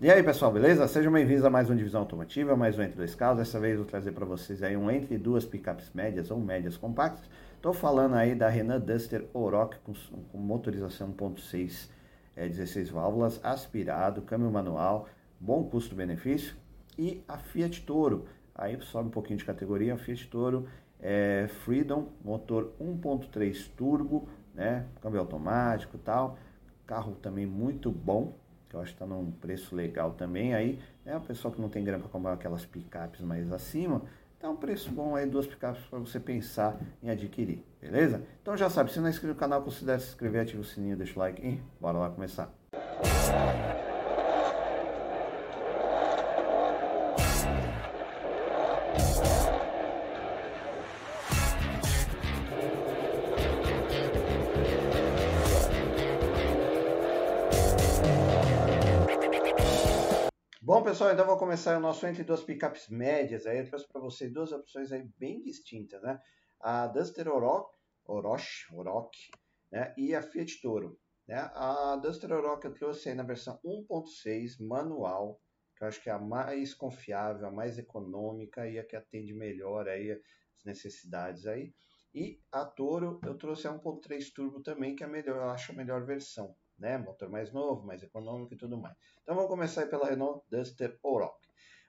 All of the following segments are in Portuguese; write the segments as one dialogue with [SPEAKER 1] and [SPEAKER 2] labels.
[SPEAKER 1] E aí pessoal, beleza? Sejam bem-vindos a mais um Divisão Automotiva, mais um Entre Dois Carros. Dessa vez eu vou trazer para vocês aí um entre duas picapes médias ou médias compactas. Estou falando aí da Renault Duster Oroch com, com motorização 1.6, é, 16 válvulas, aspirado, câmbio manual, bom custo-benefício. E a Fiat Toro, aí sobe um pouquinho de categoria, a Fiat Toro é, Freedom, motor 1.3 turbo, né, câmbio automático e tal. Carro também muito bom, que eu acho que está num preço legal também. Aí, né, o pessoal que não tem grana para comprar aquelas picapes mais acima, tá um preço bom aí, duas picapes para você pensar em adquirir, beleza? Então já sabe, se não é inscrito no canal, considere se inscrever, ativa o sininho, deixa o like e bora lá começar. Bom, pessoal, então vou começar o nosso entre duas picapes médias. Aí eu trouxe para vocês duas opções aí bem distintas, né? A Duster Oroch, Oroch, Oroch né? e a Fiat Toro. Né? A Duster Oroch eu trouxe aí na versão 1.6 manual, que eu acho que é a mais confiável, a mais econômica e a que atende melhor aí as necessidades aí. E a Toro eu trouxe a 1.3 turbo também, que é a melhor, eu acho a melhor versão né? Motor mais novo, mais econômico e tudo mais. Então vamos começar pela Renault Duster Oroch.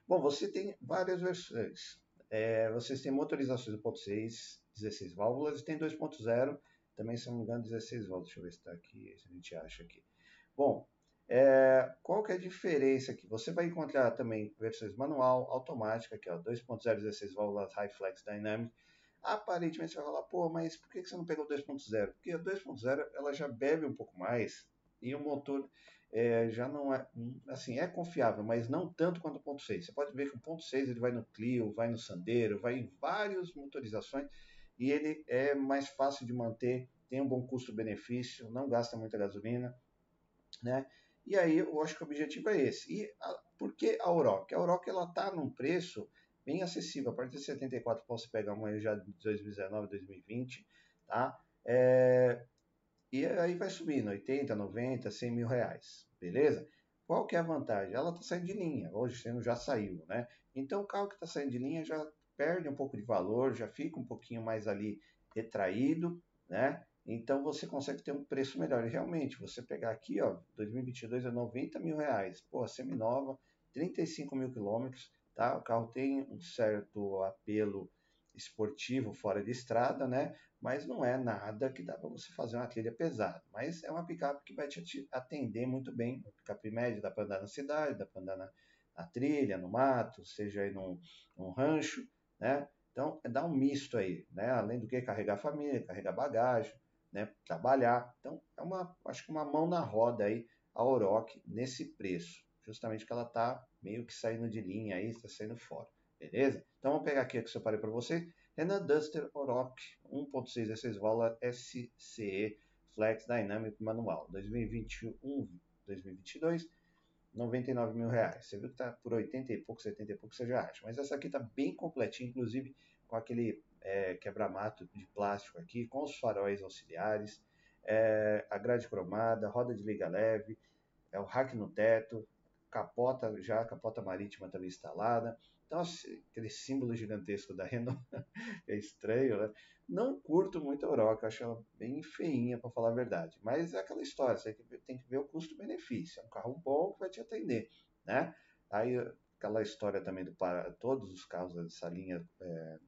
[SPEAKER 1] Bom, você tem várias versões. É, vocês têm motorizações 1.6, 16 válvulas e tem 2.0, também se não me engano 16 válvulas. Deixa eu ver se está aqui, se a gente acha aqui. Bom, é, qual que é a diferença aqui? Você vai encontrar também versões manual, automática, aqui ó, 2.0, 16 válvulas High Flex Dynamic. Aparentemente você vai falar, pô, mas por que você não pegou 2.0? Porque a 2.0 ela já bebe um pouco mais e o motor é, já não é, assim, é confiável, mas não tanto quanto o ponto 6. Você pode ver que o ponto 6 ele vai no Clio, vai no Sandero, vai em várias motorizações e ele é mais fácil de manter, tem um bom custo-benefício, não gasta muita gasolina, né? E aí eu acho que o objetivo é esse. E a, por que a Oroch? A Oroch ela está num preço bem acessível. A partir de 74 você pegar uma já de 2019, 2020, tá? É, e aí vai subindo, 80, 90, 100 mil reais, beleza? Qual que é a vantagem? Ela está saindo de linha, hoje sendo já saiu, né? Então o carro que está saindo de linha já perde um pouco de valor, já fica um pouquinho mais ali retraído, né? Então você consegue ter um preço melhor. E realmente, você pegar aqui, ó, 2022 é 90 mil reais, pô, semi-nova, 35 mil quilômetros, tá? O carro tem um certo apelo esportivo fora de estrada, né? Mas não é nada que dá para você fazer uma trilha pesada. Mas é uma picape que vai te atender muito bem. Uma picape média dá para andar na cidade, dá para andar na, na, trilha, no mato, seja aí num, num rancho, né? Então, é dar um misto aí, né? Além do que carregar família, carregar bagagem, né? Trabalhar. Então, é uma, acho que uma mão na roda aí a Oroch nesse preço. Justamente que ela está meio que saindo de linha aí, está saindo fora. Beleza? Então vamos pegar aqui o que eu separei para você. Renault Duster Oroch 1.6 16 válvulas SCE Flex Dynamic Manual 2021 2022 99 mil reais. Você viu que tá por 80 e pouco, 70 e pouco você já acha. Mas essa aqui tá bem completinha, inclusive com aquele é, quebra-mato de plástico aqui, com os faróis auxiliares, é, a grade cromada, roda de liga leve, é o rack no teto, capota já, capota marítima também instalada. Então, assim, aquele símbolo gigantesco da Renault é estranho, né? Não curto muito a Oroca, acho ela bem feinha, para falar a verdade. Mas é aquela história, você tem que ver o custo-benefício. É um carro bom que vai te atender, né? Aí, aquela história também do para todos os carros dessa linha é,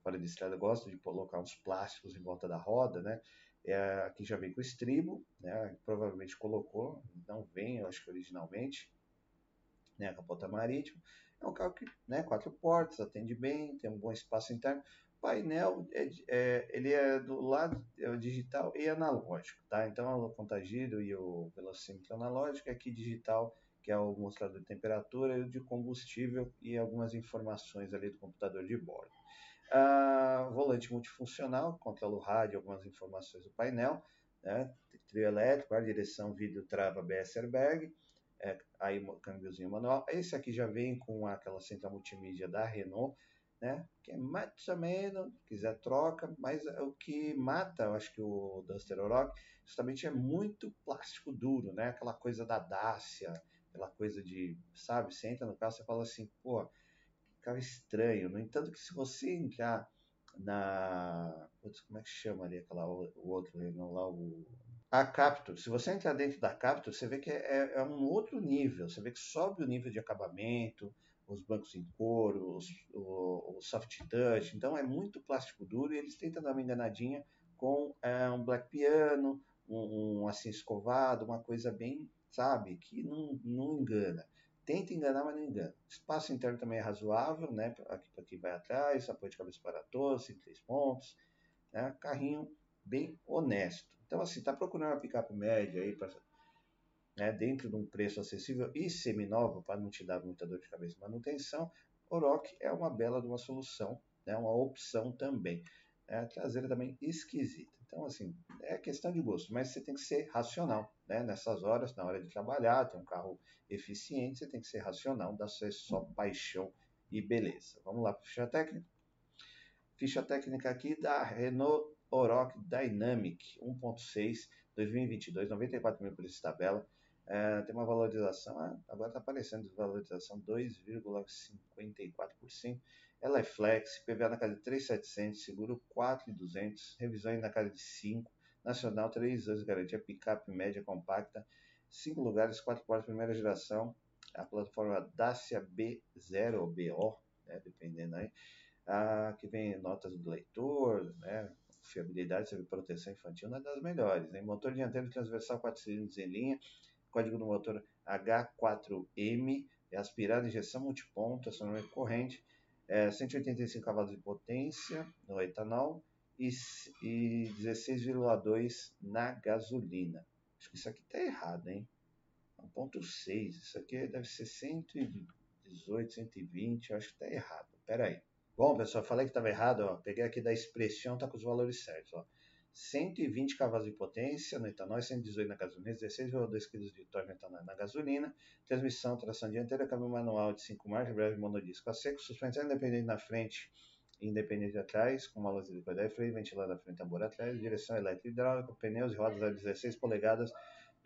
[SPEAKER 1] fora de estrada gostam de colocar uns plásticos em volta da roda, né? É, aqui já vem com estribo, né? Provavelmente colocou, não vem, eu acho que originalmente, né, capota marítima. É um carro que, né, quatro portas, atende bem, tem um bom espaço interno. Painel, é, é, ele é do lado é digital e analógico, tá? Então, o contagiro e o velocímetro analógico, aqui digital, que é o mostrador de temperatura de combustível e algumas informações ali do computador de bordo. Ah, volante multifuncional, controla o rádio, algumas informações do painel, né? trio elétrico, ar, direção, vidro, trava, ABS airbag, é, aí câmbiozinho manual. Esse aqui já vem com aquela central multimídia da Renault, né? Que é mais ou menos, quiser troca, mas é o que mata, eu acho que o Duster Oroch, justamente é muito plástico duro, né? Aquela coisa da Dacia, aquela coisa de, sabe, você entra no carro, você fala assim, pô, carro estranho. No entanto, que se você entrar na. Putz, como é que chama ali aquela, o outro não lá, o. A Captur, se você entrar dentro da Captur, você vê que é, é, um outro nível, você vê que sobe o nível de acabamento, os bancos em couro, os, o, o soft touch, então é muito plástico duro e eles tentam dar uma enganadinha com é, um black piano, um, um, assim escovado, uma coisa bem, sabe, que não, não engana. Tenta enganar, mas não engana. Espaço interno também é razoável, né? Aqui para quem vai atrás, apoio de cabeça para todos, em três pontos, né? Carrinho bem honesto. Então, assim, tá procurando uma picape média aí para né, dentro de um preço acessível e seminovo, para não te dar muita dor de cabeça manutenção, Oroch é uma bela de uma solução, né, uma opção também. É, a traseira também esquisita. Então, assim, é questão de gosto, mas você tem que ser racional, né? Nessas horas, na hora de trabalhar, ter um carro eficiente, você tem que ser racional, dá ser só paixão e beleza. Vamos lá para ficha técnica. Ficha técnica aqui da Renault Oroch Dynamic 1.6 2022, 94 mil por essa tabela. É, tem uma valorização, ah, agora está aparecendo valorização 2,54%. Ela é flex, PVA na casa de 3,700, seguro 4,200, revisões na casa de 5, nacional 3 anos, garantia picape média compacta, 5 lugares, 4 portas, primeira geração, a plataforma Dacia B0 ou BO, né, dependendo aí, ah, que vem notas do leitor, né, fiabilidade, proteção infantil, uma das melhores. Né? Motor dianteiro transversal 4 cilindros em linha, código do motor H4M, é aspirado, injeção multiponto, acionamento corrente, é, 185 cavalos de potência no etanol e, e 16,2 na gasolina. Acho que isso aqui está errado, hein? 1.6, isso aqui deve ser 118, 120, acho que está errado. Espera aí. Bom, pessoal, falei que estava errado, ó. peguei aqui da expressão, tá com os valores certos. Ó. 120 cavalos de potência no etanol, 118 na gasolina, 16,2 kg de torque etanol na gasolina, transmissão, tração dianteira, câmbio manual de 5 marchas, breve monodisco a seco, suspensão independente na frente independente atrás, com uma luz de liquidez freio, ventilador da frente, tambor atrás, direção elétrica hidráulica, pneus e rodas a 16 polegadas,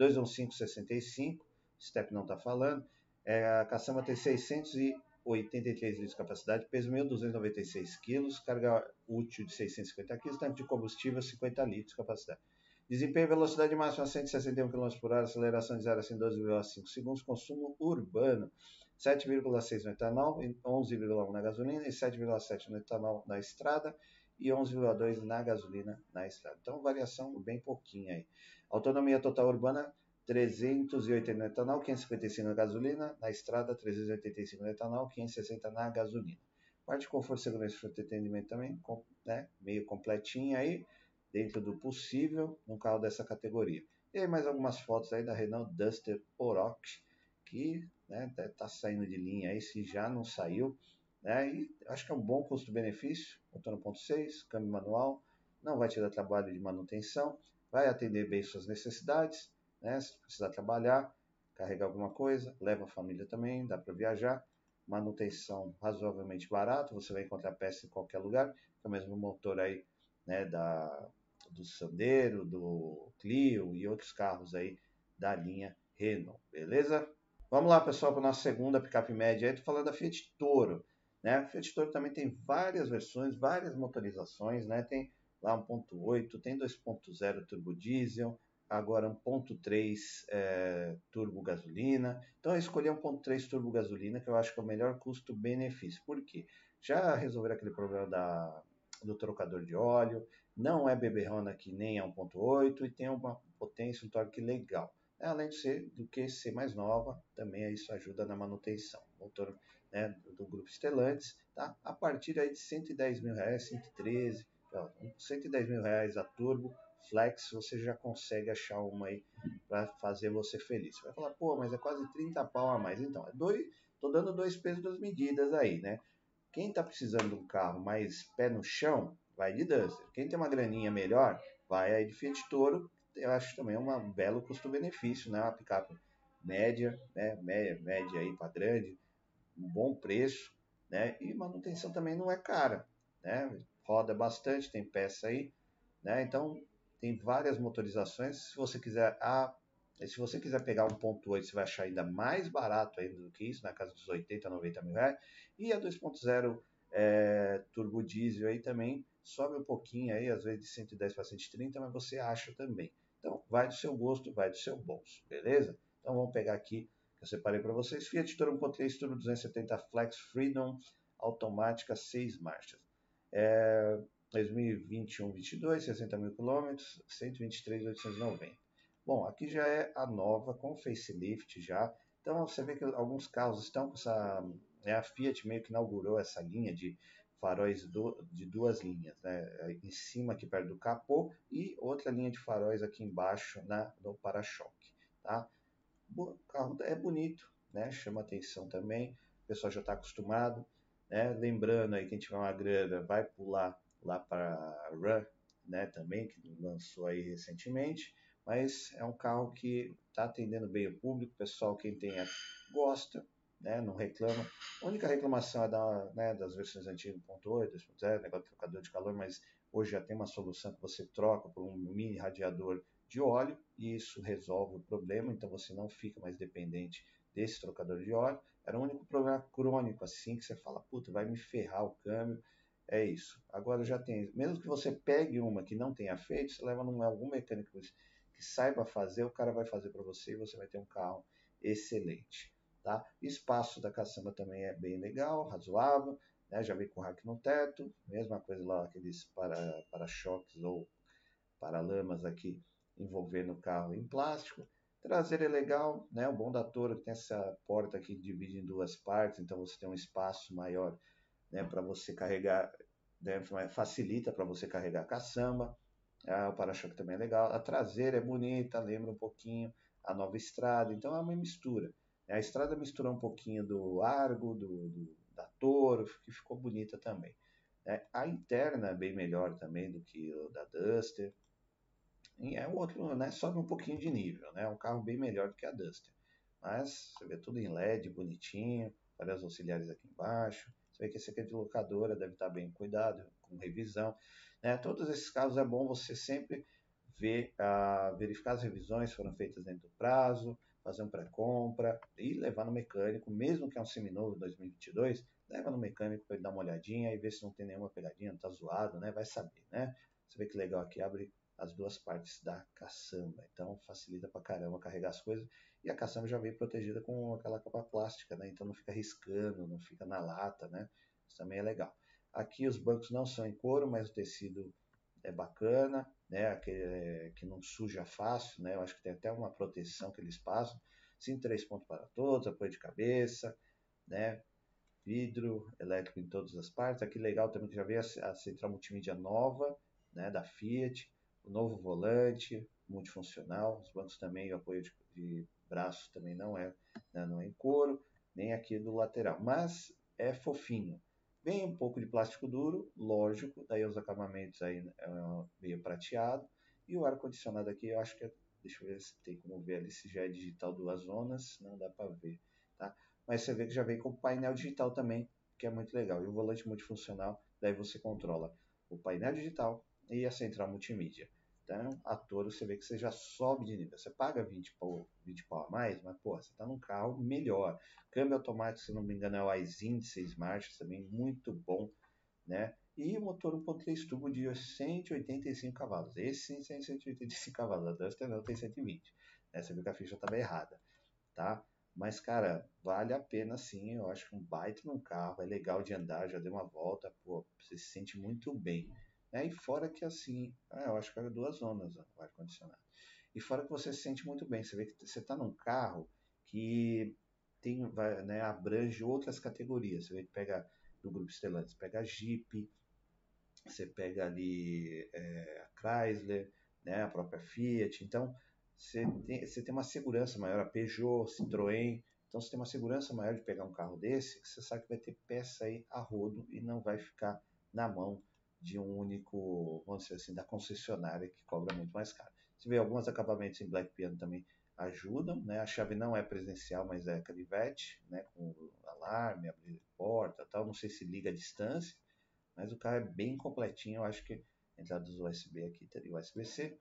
[SPEAKER 1] 215-65, step não está falando, é, a caçamba tem 600 e 83 litros de capacidade, peso 1.296 kg, carga útil de 650 kg, tanque de combustível 50 litros de capacidade. Desempenho velocidade máxima 161 km por hora, aceleração de 0 a 12,5 segundos, consumo urbano 7,6 no etanol, 11,1 na gasolina e 7,7 no etanol na estrada e 11,2 na gasolina na estrada. Então, variação bem pouquinha aí. Autonomia total urbana 380 no etanol, 555 na gasolina, na estrada 385 no etanol, 560 na gasolina. Parte de conforto, segurança e entretenimento também, né, meio completinha aí, dentro do possível, num carro dessa categoria. E aí mais algumas fotos aí da Renault Duster Oroch, que né, tá saindo de linha aí, se já não saiu, né, e acho que é um bom custo-benefício, motor 1.6, câmbio manual, não vai te dar trabalho de manutenção, vai atender bem suas necessidades, né? Se precisar trabalhar, carregar alguma coisa, leva a família também, dá para viajar. Manutenção razoavelmente barata, você vai encontrar peça em qualquer lugar, é o mesmo motor aí, né, da, do Sandero, do Clio e outros carros aí da linha Renault, beleza? Vamos lá, pessoal, para a nossa segunda picape média. Estou falando da Fiat Toro. Né? A Fiat Toro também tem várias versões, várias motorizações. Né? Tem lá 1.8, tem 2.0 turbo diesel, agora 1.3 é, turbo gasolina. Então eu escolhi 1.3 turbo gasolina, que eu acho que é o melhor custo-benefício. Por quê? Já resolveram aquele problema da, do trocador de óleo, não é beberrona que nem é 1.8 e tem uma potência, um torque legal. Além de ser do que ser mais nova, também isso ajuda na manutenção. Motor né, do grupo Stellantis, tá? A partir aí de 110 mil reais, 113, ó, 110 mil reais a turbo, Flex, você já consegue achar uma aí para fazer você feliz. Você vai falar, pô, mas é quase 30 pau a mais. Então, é dois, tô dando dois pesos, duas medidas aí, né? Quem está precisando de um carro mais pé no chão, vai de Duster. Quem tem uma graninha melhor, vai aí de Fiat Toro. Eu acho também um belo custo-benefício, né? Uma picape média, né? Média, média aí para grande, um bom preço, né? E manutenção também não é cara, né? Roda bastante, tem peça aí, né? Então tem várias motorizações. Se você quiser a E se você quiser pegar 1.8, você vai achar ainda mais barato ainda do que isso, na casa dos 80, 90 mil reais. E a 2.0 é, turbo diesel aí também sobe um pouquinho aí, às vezes de 110 para 130, mas você acha também. Então, vai do seu gosto, vai do seu bolso, beleza? Então, vamos pegar aqui, que eu separei para vocês, Fiat Toro 1.3 Turbo 270 Flex Freedom, automática, 6 marchas. É, 2021-22, 60 mil quilômetros, 123.890. Bom, aqui já é a nova com facelift já. Então você vê que alguns carros estão com essa. Né, a Fiat meio que inaugurou essa linha de faróis do, de duas linhas, né? Em cima aqui perto do capô e outra linha de faróis aqui embaixo na, no para-choque, tá? O carro é bonito, né? Chama atenção também. O pessoal já está acostumado, né? Lembrando aí quem tiver uma grana vai pular lá para Run, né? Também que lançou aí recentemente mas é um carro que está atendendo bem o público, o pessoal quem tem gosta, né, não reclama. A única reclamação é da, né, das versões antigas 1.8, 2.0, negócio de trocador de calor, mas hoje já tem uma solução que você troca por um mini radiador de óleo e isso resolve o problema, então você não fica mais dependente desse trocador de óleo. Era o único problema crônico assim que você fala, puta, vai me ferrar o câmbio. É isso. Agora já tem, mesmo que você pegue uma que não tenha feito, você leva num algum mecânico que saiba fazer, o cara vai fazer para você e você vai ter um carro excelente. Tá? Espaço da caçamba também é bem legal, razoável, né? já vem com rack no teto, mesma coisa lá, aqueles para-choques para ou para-lamas aqui envolvendo o carro em plástico. Traseiro é legal, né? O bom da Toro é tem essa porta aqui que divide em duas partes, então você tem um espaço maior né, para você carregar, né, facilita para você carregar a caçamba. Ah, o para-choque também é legal. A traseira é bonita, lembra um pouquinho a nova estrada. Então é uma mistura. A estrada mistura um pouquinho do Argo, do, do da Toro, que ficou bonita também. É, a interna é bem melhor também do que o da Duster. E é outro, né? Sobe um pouquinho de nível, né? É um carro bem melhor do que a Duster. Mas você vê tudo em LED, bonitinho, várias auxiliares aqui embaixo. Vê que esse aqui é de locadora, deve estar bem cuidado, com revisão. Né? Todos esses casos é bom você sempre ver, uh, verificar as revisões foram feitas dentro do prazo, fazer um pré-compra e levar no mecânico, mesmo que é um seminovo 2022, leva no mecânico para ele dar uma olhadinha e ver se não tem nenhuma pegadinha, não está zoado, né? Vai saber, né? Você vê que legal aqui, abre as duas partes da caçamba, então facilita para caramba carregar as coisas e a caçamba já vem protegida com aquela capa plástica, né? Então não fica riscando, não fica na lata, né? Isso também é legal. Aqui os bancos não são em couro, mas o tecido é bacana, né? Que, é, que não suja fácil, né? Eu acho que tem até uma proteção que eles passam. Sim, três pontos para todos, apoio de cabeça, né? Vidro elétrico em todas as partes. Aqui legal também que já veio a, a central multimídia nova, né? Da Fiat, o novo volante multifuncional. Os bancos também, o apoio de, de braço também não é, né? não é em couro, nem aqui do lateral, mas é fofinho. Vem um pouco de plástico duro, lógico, daí os acabamentos aí é meio prateado. E o ar-condicionado aqui, eu acho que é, deixa eu ver se tem como ver ali se já é digital duas zonas, não dá para ver, tá? Mas você vê que já vem com painel digital também, que é muito legal. E o volante multifuncional, daí você controla o painel digital e a central multimídia. Então, a Toro, você vê que você já sobe de nível. Você paga 20 pau, 20 pau a mais, mas, pô, você está num carro melhor. Câmbio automático, se não me engano, é o Aisin de 6 marchas, também muito bom, né? E o motor 1.3 turbo de 185 cavalos. Esse sim tem 185 cavalos, a Duster não tem 120. Né? Você viu que a ficha estava errada, tá? Mas, cara, vale a pena sim. Eu acho que um baita num carro, é legal de andar, já deu uma volta, pô, você se sente muito bem. Né? E fora que assim, ah, eu acho que era duas zonas o ar-condicionado. E fora que você se sente muito bem, você vê que você está num carro que tem, vai, né, abrange outras categorias. Você vê que pega do grupo Stellantis, pega Jeep, você pega ali é, a Chrysler, né, a própria Fiat. Então, você tem, você tem uma segurança maior, a Peugeot, Citroën. Então, você tem uma segurança maior de pegar um carro desse, que você sabe que vai ter peça aí a rodo e não vai ficar na mão de um único, vamos dizer assim, da concessionária que cobra muito mais caro. Você vê alguns acabamentos em Black Piano também ajudam, né? A chave não é presencial, mas é canivete, né? Com alarme, abrir porta, tal. Não sei se liga à distância, mas o carro é bem completinho. Eu acho que entradas USB aqui teria USB-C,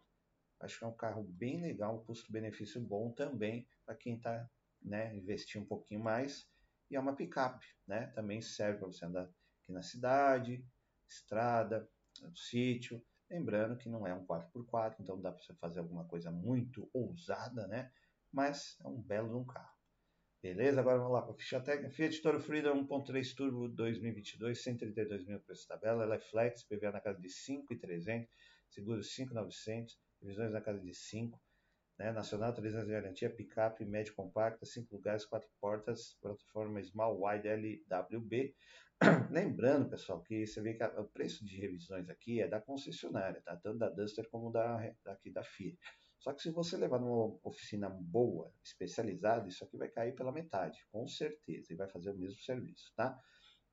[SPEAKER 1] acho que é um carro bem legal, um custo-benefício bom também para quem está né, investir um pouquinho mais. E é uma picape, né? Também serve para você andar aqui na cidade, estrada, no sítio. Lembrando que não é um 4x4, então dá para você fazer alguma coisa muito ousada, né? Mas é um belo um carro. Beleza? Agora vamos lá para a ficha técnica. Fiat Toro Freedom 1.3 Turbo 2022, 132 mil preço tabela. Ela é flex, PVA na casa de 5.300, seguro 5.900, revisões na casa de 5. Né? Nacional, 300 de garantia, picape, médio compacta, 5 lugares, 4 portas, plataforma Small Wide LWB. Lembrando, pessoal, que você vê que a, o preço de revisões aqui é da concessionária, tá? tanto da Duster como da, daqui da Fiat. Só que se você levar numa oficina boa, especializada, isso aqui vai cair pela metade, com certeza, e vai fazer o mesmo serviço, tá?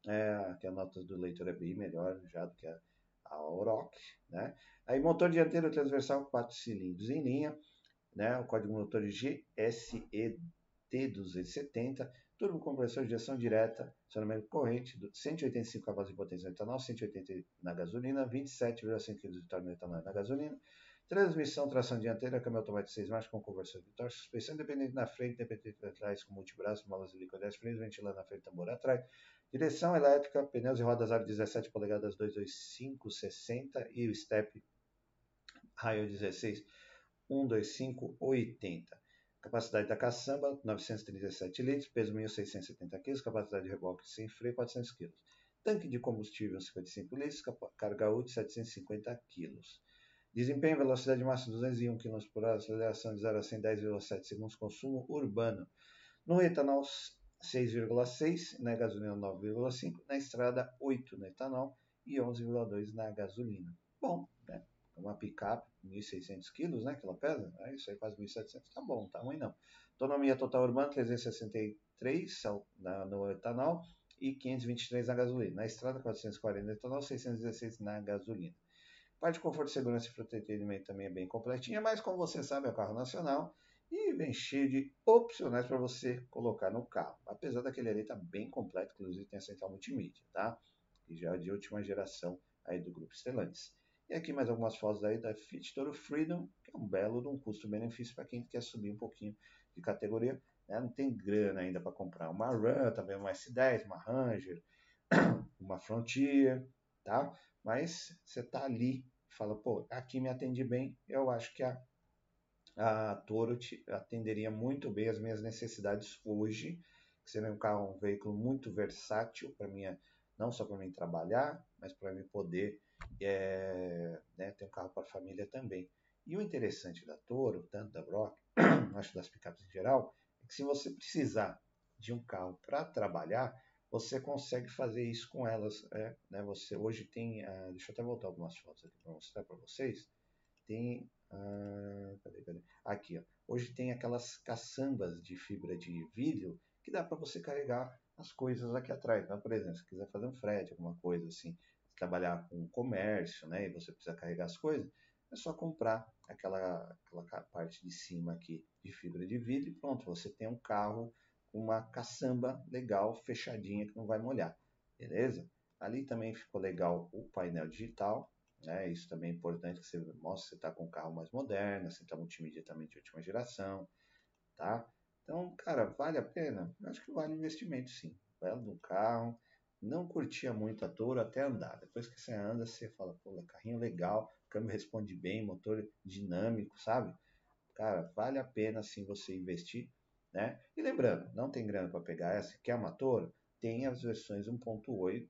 [SPEAKER 1] É, a nota do leitor é bem melhor já do que a, a Oroch, né? Aí motor dianteiro transversal 4 cilindros em linha, né? O código motor GSET270, turbo compressor de injeção direta, acionamento corrente, 185 cavalos de potência no etanol, 180 na gasolina, 27,5 kg de torque no etanol na gasolina, transmissão, tração dianteira, câmbio automático 6 marchas com conversor de torque, suspensão independente na frente, independente atrás com multibraço, molas de 10 freios, ventilador na frente, tambor atrás, direção elétrica, pneus e rodas aro 17 polegadas 225 60 e o step raio 16 125 80. Capacidade da caçamba, 937 litros, peso 1.670 kg, capacidade de reboque sem freio, 400 kg. Tanque de combustível, 55 litros, carga útil, 750 kg. Desempenho, velocidade máxima 201 km por hora, aceleração de 0 a 110,7 segundos, consumo urbano. No etanol, 6,6, na gasolina 9,5, na estrada 8 no etanol e 11,2 na gasolina. Bom? Uma picape, 1.600 quilos, né, que ela pesa, é isso aí, quase 1.700, tá bom, tá ruim não. Autonomia total urbana, 363 na, no etanol e 523 na gasolina. Na estrada, 440 no etanol, 616 na gasolina. Parte de conforto, segurança e entretenimento também é bem completinha, mas como você sabe, é um carro nacional e vem cheio de opcionais para você colocar no carro. Apesar daquele ali tá bem completo, inclusive tem a central multimídia, tá? E já é de última geração aí do grupo Stellantis. E aqui mais algumas fotos aí da Fit Toro Freedom, que é um belo de um custo-benefício para quem quer subir um pouquinho de categoria. Né? Não tem grana ainda para comprar uma Ram, também uma S10, uma Ranger, uma Frontier, tá? Mas você tá ali, fala, pô, aqui me atende bem, eu acho que a, a Toro te atenderia muito bem as minhas necessidades hoje, que seria um carro, um veículo muito versátil para minha, não só para mim trabalhar, mas para mim poder é, né, ter um carro para família também. E o interessante da Toro, tanto da Brock, acho das picapes em geral, é que se você precisar de um carro para trabalhar, você consegue fazer isso com elas. É, né? Você hoje tem, uh, deixa eu até voltar algumas fotos aqui para mostrar para vocês. Tem, uh, cadê, cadê? Aqui, ó. hoje tem aquelas caçambas de fibra de vidro que dá para você carregar as coisas aqui atrás. Então, por exemplo, se quiser fazer um frete, alguma coisa assim, trabalhar com comércio, né, e você precisa carregar as coisas, é só comprar aquela, aquela parte de cima aqui de fibra de vidro e pronto, você tem um carro com uma caçamba legal, fechadinha, que não vai molhar, beleza? Ali também ficou legal o painel digital, né? Isso também é importante que você mostre que você está com um carro mais moderno, você está multimídia também de última geração, tá? Então, cara, vale a pena? Eu acho que vale investimento sim. Belo do carro, não curtia muito a Toro até andar. Depois que você anda, você fala, pô, carrinho legal, câmbio responde bem, motor dinâmico, sabe? Cara, vale a pena sim você investir né? E lembrando, não tem grana para pegar essa, que é uma Toro, tem as versões 1.8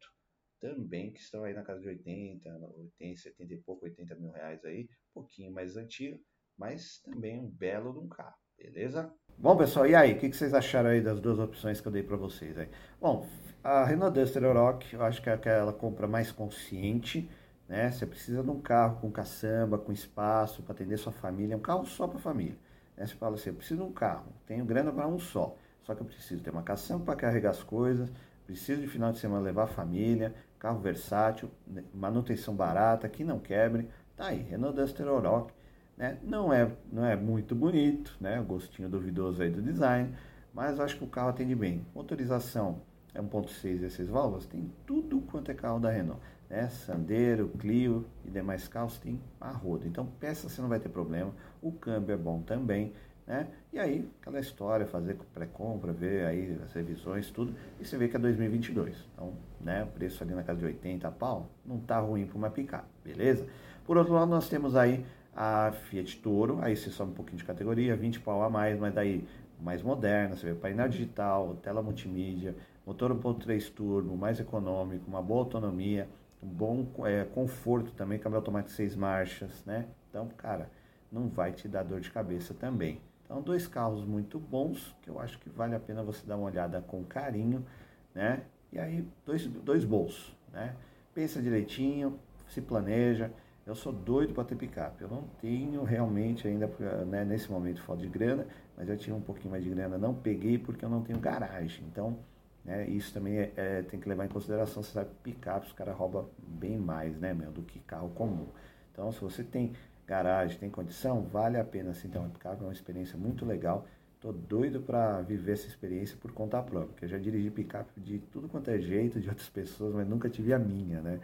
[SPEAKER 1] também, que estão aí na casa de 80, 80, 70 e pouco, 80 mil reais aí, um pouquinho mais antigo, mas também um belo de um carro, beleza? Bom, pessoal, e aí, o que, vocês acharam aí das duas opções que eu dei para vocês aí? Bom, a Renault Duster Oroch, eu acho que é aquela compra mais consciente, né? Você precisa de um carro com caçamba, com espaço para atender sua família, um carro só para família. Aí você fala assim, eu preciso de um carro, tenho grana para um só, só que eu preciso ter uma caçamba para carregar as coisas, preciso de final de semana levar a família, carro versátil, né, manutenção barata, que não quebre, tá aí, Renault Duster Oroch, né? Não é, não é muito bonito, né? O gostinho duvidoso aí do design, mas eu acho que o carro atende bem. Motorização é 1.6 e 6 válvulas, tem tudo quanto é carro da Renault. Né? Sandero, Clio e demais carros tem a roda. Então peça você não vai ter problema. O câmbio é bom também. Né? E aí, aquela história, fazer pré-compra, ver aí as revisões, tudo, e você vê que é 2022. Então, né, preço ali na casa de 80 pau, não tá ruim para uma picape, beleza? Por outro lado, nós temos aí a Fiat Toro, aí você sobe um pouquinho de categoria, 20 pau a mais, mas daí mais moderna, você vê painel digital, tela multimídia, motor 1.3 turbo, mais econômico, uma boa autonomia, um bom é, conforto também, câmbio automático 6 marchas, né? Então, cara, não vai te dar dor de cabeça também. Então, dois carros muito bons, que eu acho que vale a pena você dar uma olhada com carinho, né? E aí, dois, dois bolsos, né? Pensa direitinho, se planeja. Eu sou doido para ter picape. Eu não tenho realmente ainda, né, nesse momento, falta de grana, mas eu tinha um pouquinho mais de grana. Não peguei porque eu não tenho garagem. Então, né, isso também é, é, tem que levar em consideração. Você sabe, picape, os caras roubam bem mais, né, meu, do que carro comum. Então, se você tem garagem, tem condição, vale a pena sim ter uma picape, é uma experiência muito legal. Tô doido para viver essa experiência por conta própria, porque eu já dirigi picape de tudo quanto é jeito, de outras pessoas, mas nunca tive a minha, né?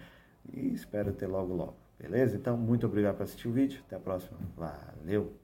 [SPEAKER 1] E espero ter logo logo. Beleza? Então, muito obrigado por assistir o vídeo. Até a próxima. Valeu!